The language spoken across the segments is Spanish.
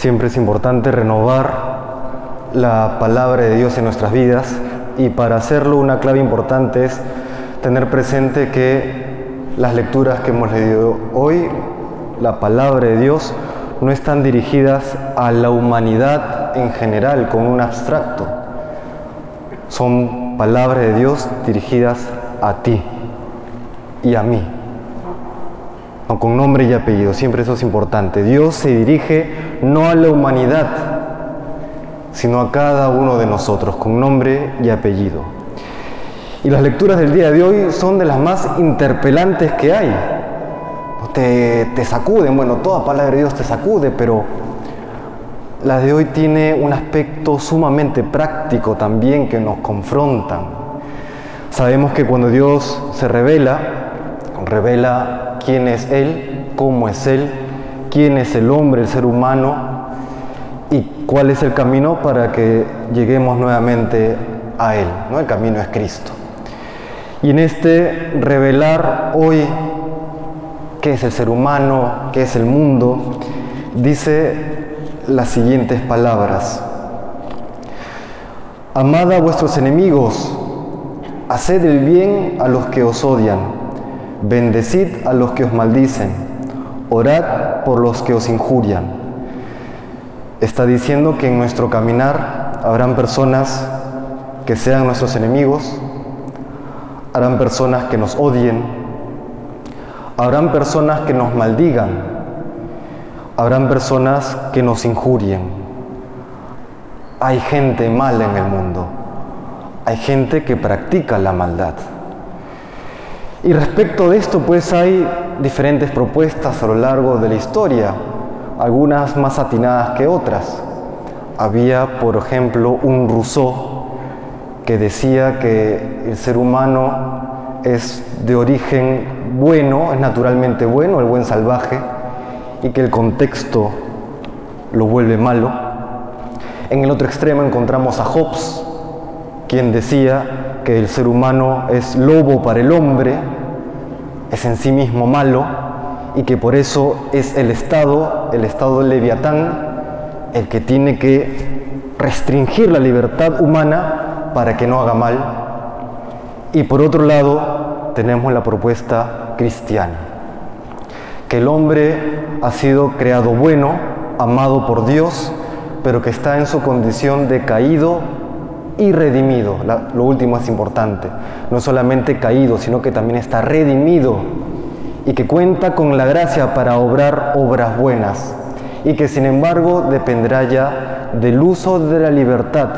Siempre es importante renovar la palabra de Dios en nuestras vidas y para hacerlo una clave importante es tener presente que las lecturas que hemos leído hoy, la palabra de Dios, no están dirigidas a la humanidad en general con un abstracto. Son palabras de Dios dirigidas a ti y a mí. Con nombre y apellido, siempre eso es importante. Dios se dirige no a la humanidad, sino a cada uno de nosotros, con nombre y apellido. Y las lecturas del día de hoy son de las más interpelantes que hay. Te, te sacuden, bueno, toda palabra de Dios te sacude, pero la de hoy tiene un aspecto sumamente práctico también que nos confrontan. Sabemos que cuando Dios se revela, revela quién es Él, cómo es Él, quién es el hombre, el ser humano y cuál es el camino para que lleguemos nuevamente a Él. ¿no? El camino es Cristo. Y en este revelar hoy qué es el ser humano, qué es el mundo, dice las siguientes palabras. Amad a vuestros enemigos, haced el bien a los que os odian, bendecid a los que os maldicen, orad por los que os injurian. Está diciendo que en nuestro caminar habrán personas que sean nuestros enemigos, habrán personas que nos odien, habrán personas que nos maldigan, Habrán personas que nos injurien. Hay gente mala en el mundo. Hay gente que practica la maldad. Y respecto de esto, pues hay diferentes propuestas a lo largo de la historia, algunas más atinadas que otras. Había, por ejemplo, un Rousseau que decía que el ser humano es de origen bueno, es naturalmente bueno, el buen salvaje, y que el contexto lo vuelve malo. En el otro extremo encontramos a Hobbes, quien decía que el ser humano es lobo para el hombre, es en sí mismo malo y que por eso es el Estado, el Estado leviatán, el que tiene que restringir la libertad humana para que no haga mal. Y por otro lado tenemos la propuesta cristiana que el hombre ha sido creado bueno, amado por Dios, pero que está en su condición de caído y redimido. lo último es importante. No solamente caído, sino que también está redimido y que cuenta con la gracia para obrar obras buenas y que sin embargo dependerá ya del uso de la libertad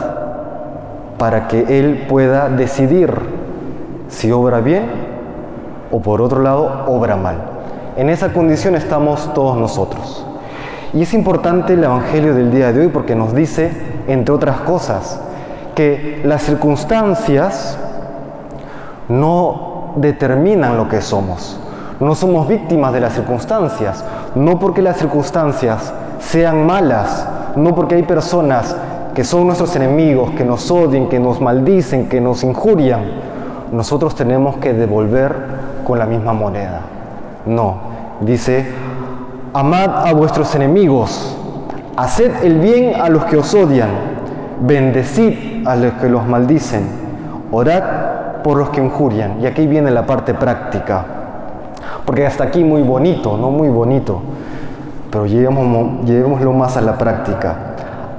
para que él pueda decidir si obra bien o por otro lado obra mal. En esa condición estamos todos nosotros. Y es importante el Evangelio del día de hoy porque nos dice, entre otras cosas, que las circunstancias no determinan lo que somos. No somos víctimas de las circunstancias. No porque las circunstancias sean malas, no porque hay personas que son nuestros enemigos, que nos odien, que nos maldicen, que nos injurian, nosotros tenemos que devolver con la misma moneda. No, dice, amad a vuestros enemigos, haced el bien a los que os odian, bendecid a los que los maldicen, orad por los que injurian. Y aquí viene la parte práctica, porque hasta aquí muy bonito, no muy bonito, pero llevémoslo más a la práctica.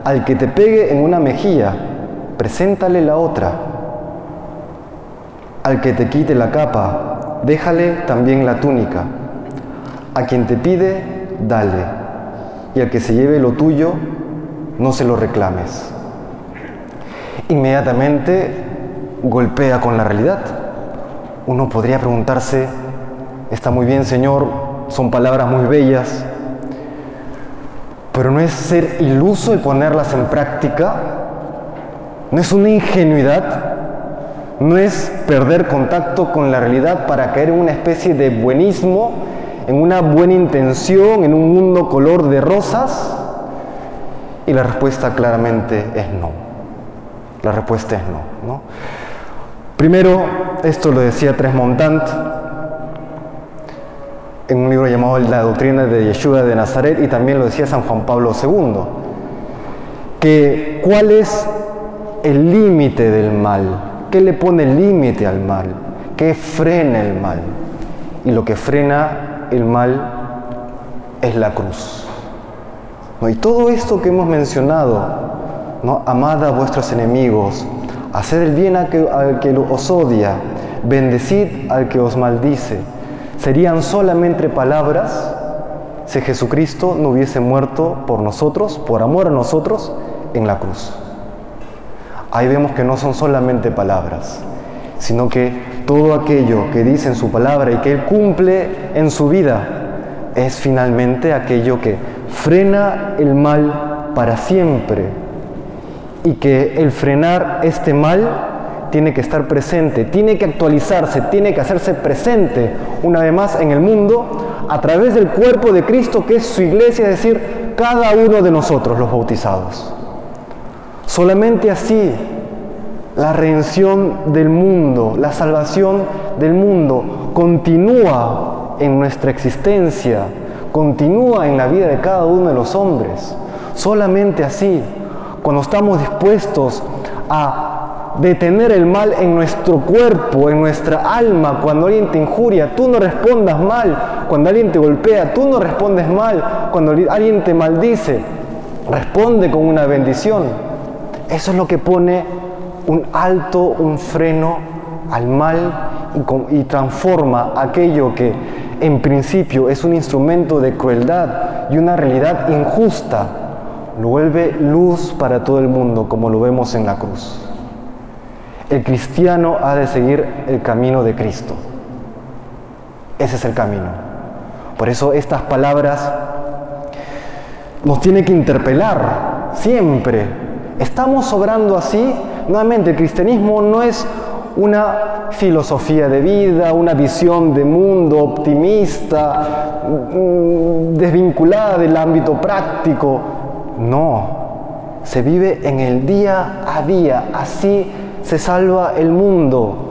Al que te pegue en una mejilla, preséntale la otra. Al que te quite la capa, déjale también la túnica. A quien te pide, dale. Y al que se lleve lo tuyo, no se lo reclames. Inmediatamente golpea con la realidad. Uno podría preguntarse, está muy bien Señor, son palabras muy bellas, pero no es ser iluso y ponerlas en práctica, no es una ingenuidad no es perder contacto con la realidad para caer en una especie de buenismo, en una buena intención, en un mundo color de rosas. Y la respuesta claramente es no. La respuesta es no. Primero, esto lo decía Tresmontant, en un libro llamado La doctrina de Yeshua de Nazaret y también lo decía San Juan Pablo II, que cuál es el límite del mal, qué le pone límite al mal, qué frena el mal. Y lo que frena el mal es la cruz. ¿No? Y todo esto que hemos mencionado, ¿no? amad a vuestros enemigos, haced el bien al que, al que os odia, bendecid al que os maldice, serían solamente palabras si Jesucristo no hubiese muerto por nosotros, por amor a nosotros, en la cruz. Ahí vemos que no son solamente palabras, sino que todo aquello que dice en su palabra y que Él cumple en su vida es finalmente aquello que frena el mal para siempre y que el frenar este mal tiene que estar presente, tiene que actualizarse, tiene que hacerse presente una vez más en el mundo a través del cuerpo de Cristo que es su iglesia, es decir, cada uno de nosotros los bautizados. Solamente así la redención del mundo, la salvación del mundo continúa en nuestra existencia, continúa en la vida de cada uno de los hombres. Solamente así, cuando estamos dispuestos a detener el mal en nuestro cuerpo, en nuestra alma. Cuando alguien te injuria, tú no respondas mal. Cuando alguien te golpea, tú no respondes mal. Cuando alguien te maldice, responde con una bendición. Eso es lo que pone un alto, un freno al mal y, y transforma aquello que en principio es un instrumento de crueldad y una realidad injusta, lo vuelve luz para todo el mundo, como lo vemos en la cruz. El cristiano ha de seguir el camino de Cristo. Ese es el camino. Por eso estas palabras nos tienen que interpelar siempre. ¿Estamos obrando así? Nuevamente, el cristianismo no es una filosofía de vida, una visión de mundo optimista, mm, desvinculada del ámbito práctico. No, se vive en el día a día, así se salva el mundo.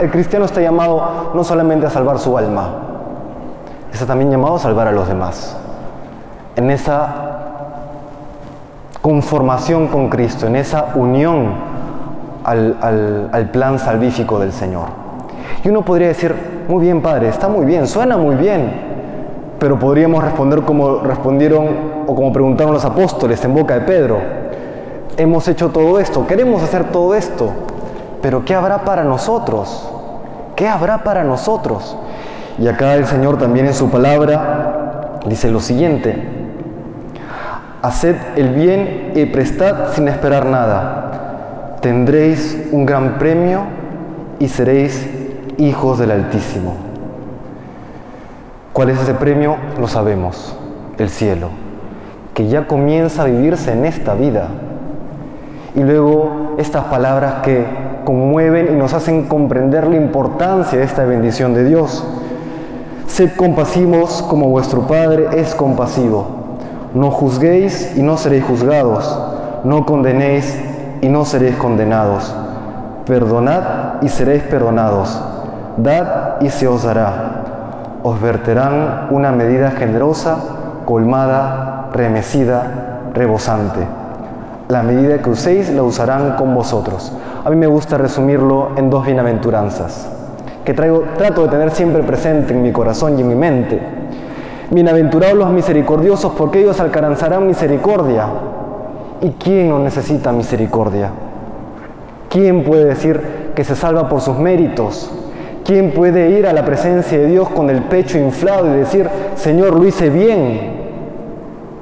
El cristiano está llamado no solamente a salvar su alma, está también llamado a salvar a los demás. En esa conformación con Cristo, en esa unión al, plan salvífico del Señor. Y uno podría decir, muy bien Padre, está muy bien, suena muy bien, pero podríamos responder como respondieron o como preguntaron los apóstoles en boca de Pedro hemos hecho todo esto, queremos hacer todo esto, pero ¿qué habrá para nosotros? ¿Qué habrá para nosotros? Y acá el Señor también en su palabra dice lo siguiente, haced el bien y prestad sin esperar nada, tendréis un gran premio y seréis hijos del Altísimo. ¿Cuál es ese premio? Lo sabemos, el cielo, que ya comienza a vivirse en esta vida y luego estas palabras que conmueven y nos hacen comprender la importancia de esta bendición de Dios. Sed compasivos como vuestro Padre es compasivo. No juzguéis y no seréis juzgados. No condenéis y no seréis condenados. Perdonad y seréis perdonados. Dad y se os dará. Os verterán una medida generosa, colmada, remecida, rebosante la medida que uséis la usarán con vosotros. A mí me gusta resumirlo en dos bienaventuranzas, que traigo, trato de tener siempre presente en mi corazón y en mi mente. Bienaventurados los misericordiosos, porque ellos alcanzarán misericordia. ¿Y quién no necesita misericordia? ¿Quién puede decir que se salva por sus méritos? ¿Quién puede ir a la presencia de Dios con el pecho inflado y decir, Señor, lo hice bien?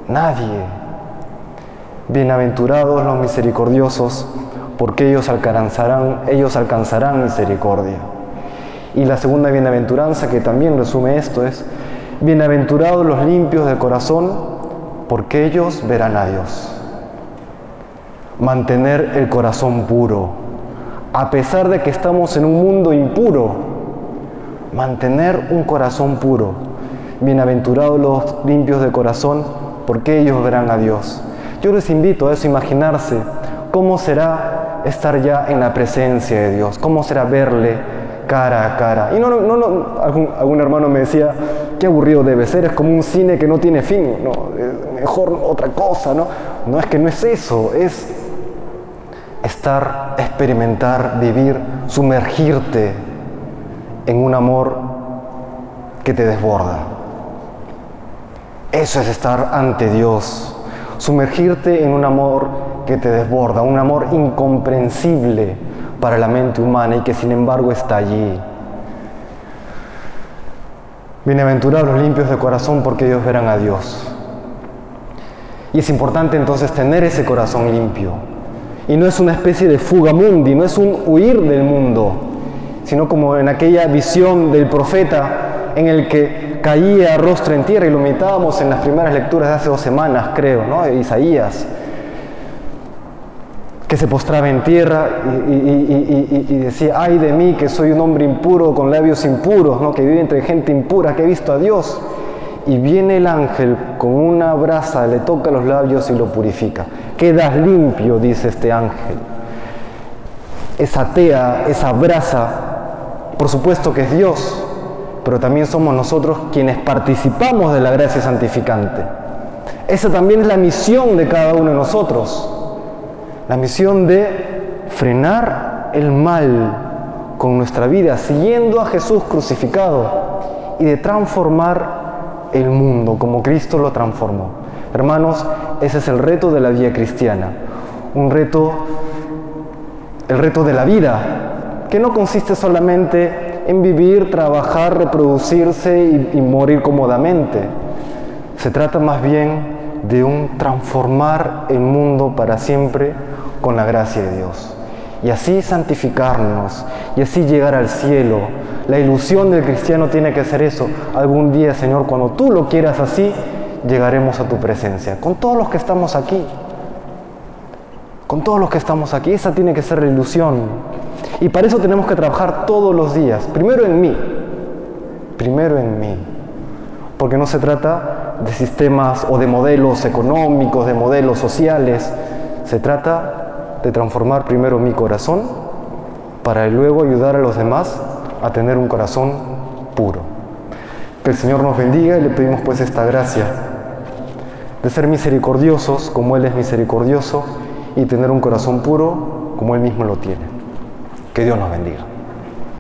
Nadie. Bienaventurados los misericordiosos, porque ellos alcanzarán, ellos alcanzarán misericordia. Y la segunda bienaventuranza que también resume esto es, bienaventurados los limpios de corazón, porque ellos verán a Dios. Mantener el corazón puro, a pesar de que estamos en un mundo impuro, mantener un corazón puro. Bienaventurados los limpios de corazón, porque ellos verán a Dios. Yo les invito a eso, imaginarse cómo será estar ya en la presencia de Dios, cómo será verle cara a cara. Y no, no, no, algún, hermano me decía, qué aburrido debe ser, es como un cine que no tiene fin, no, mejor otra cosa, ¿no? No es que no es eso, es estar, experimentar, vivir, sumergirte en un amor que te desborda. Eso es estar ante Dios, sumergirte en un amor que te desborda, un amor incomprensible para la mente humana y que sin embargo está allí. Bienaventurados los limpios de corazón porque ellos verán a Dios. Y es importante entonces tener ese corazón limpio. Y no es una especie de fuga mundi, no es un huir del mundo, sino como en aquella visión del profeta en el que caía rostro en tierra y lo imitábamos en las primeras lecturas de hace dos semanas, creo, ¿no? de Isaías, que se postraba en tierra y, decía, ay de mí que soy un hombre impuro con labios impuros, ¿no? que vive entre gente impura, que he visto a Dios. Y viene el ángel con una brasa, le toca los labios y lo purifica. Quedas limpio, dice este ángel. Esa tea, esa brasa por supuesto que es Dios, pero también somos nosotros quienes participamos de la gracia santificante. Esa también es la misión de cada uno de nosotros, la misión de frenar el mal con nuestra vida, siguiendo a Jesús crucificado y de transformar el mundo como Cristo lo transformó. Hermanos, ese es el reto de la vida cristiana, un reto, el reto de la vida, que no consiste solamente en vivir, trabajar, reproducirse y, morir cómodamente. Se trata más bien de un transformar el mundo para siempre con la gracia de Dios. Y así santificarnos y así llegar al cielo. La ilusión del cristiano tiene que ser eso. Algún día, Señor, cuando tú lo quieras así, llegaremos a tu presencia. Con todos los que estamos aquí. Con todos los que estamos aquí. Esa tiene que ser la ilusión. Y para eso tenemos que trabajar todos los días. Primero en mí. Primero en mí. Porque no se trata de sistemas o de modelos económicos, de modelos sociales. Se trata de transformar primero mi corazón para luego ayudar a los demás a tener un corazón puro. Que el Señor nos bendiga y le pedimos pues esta gracia de ser misericordiosos como Él es misericordioso y tener un corazón puro como Él mismo lo tiene. Que Dios nos bendiga.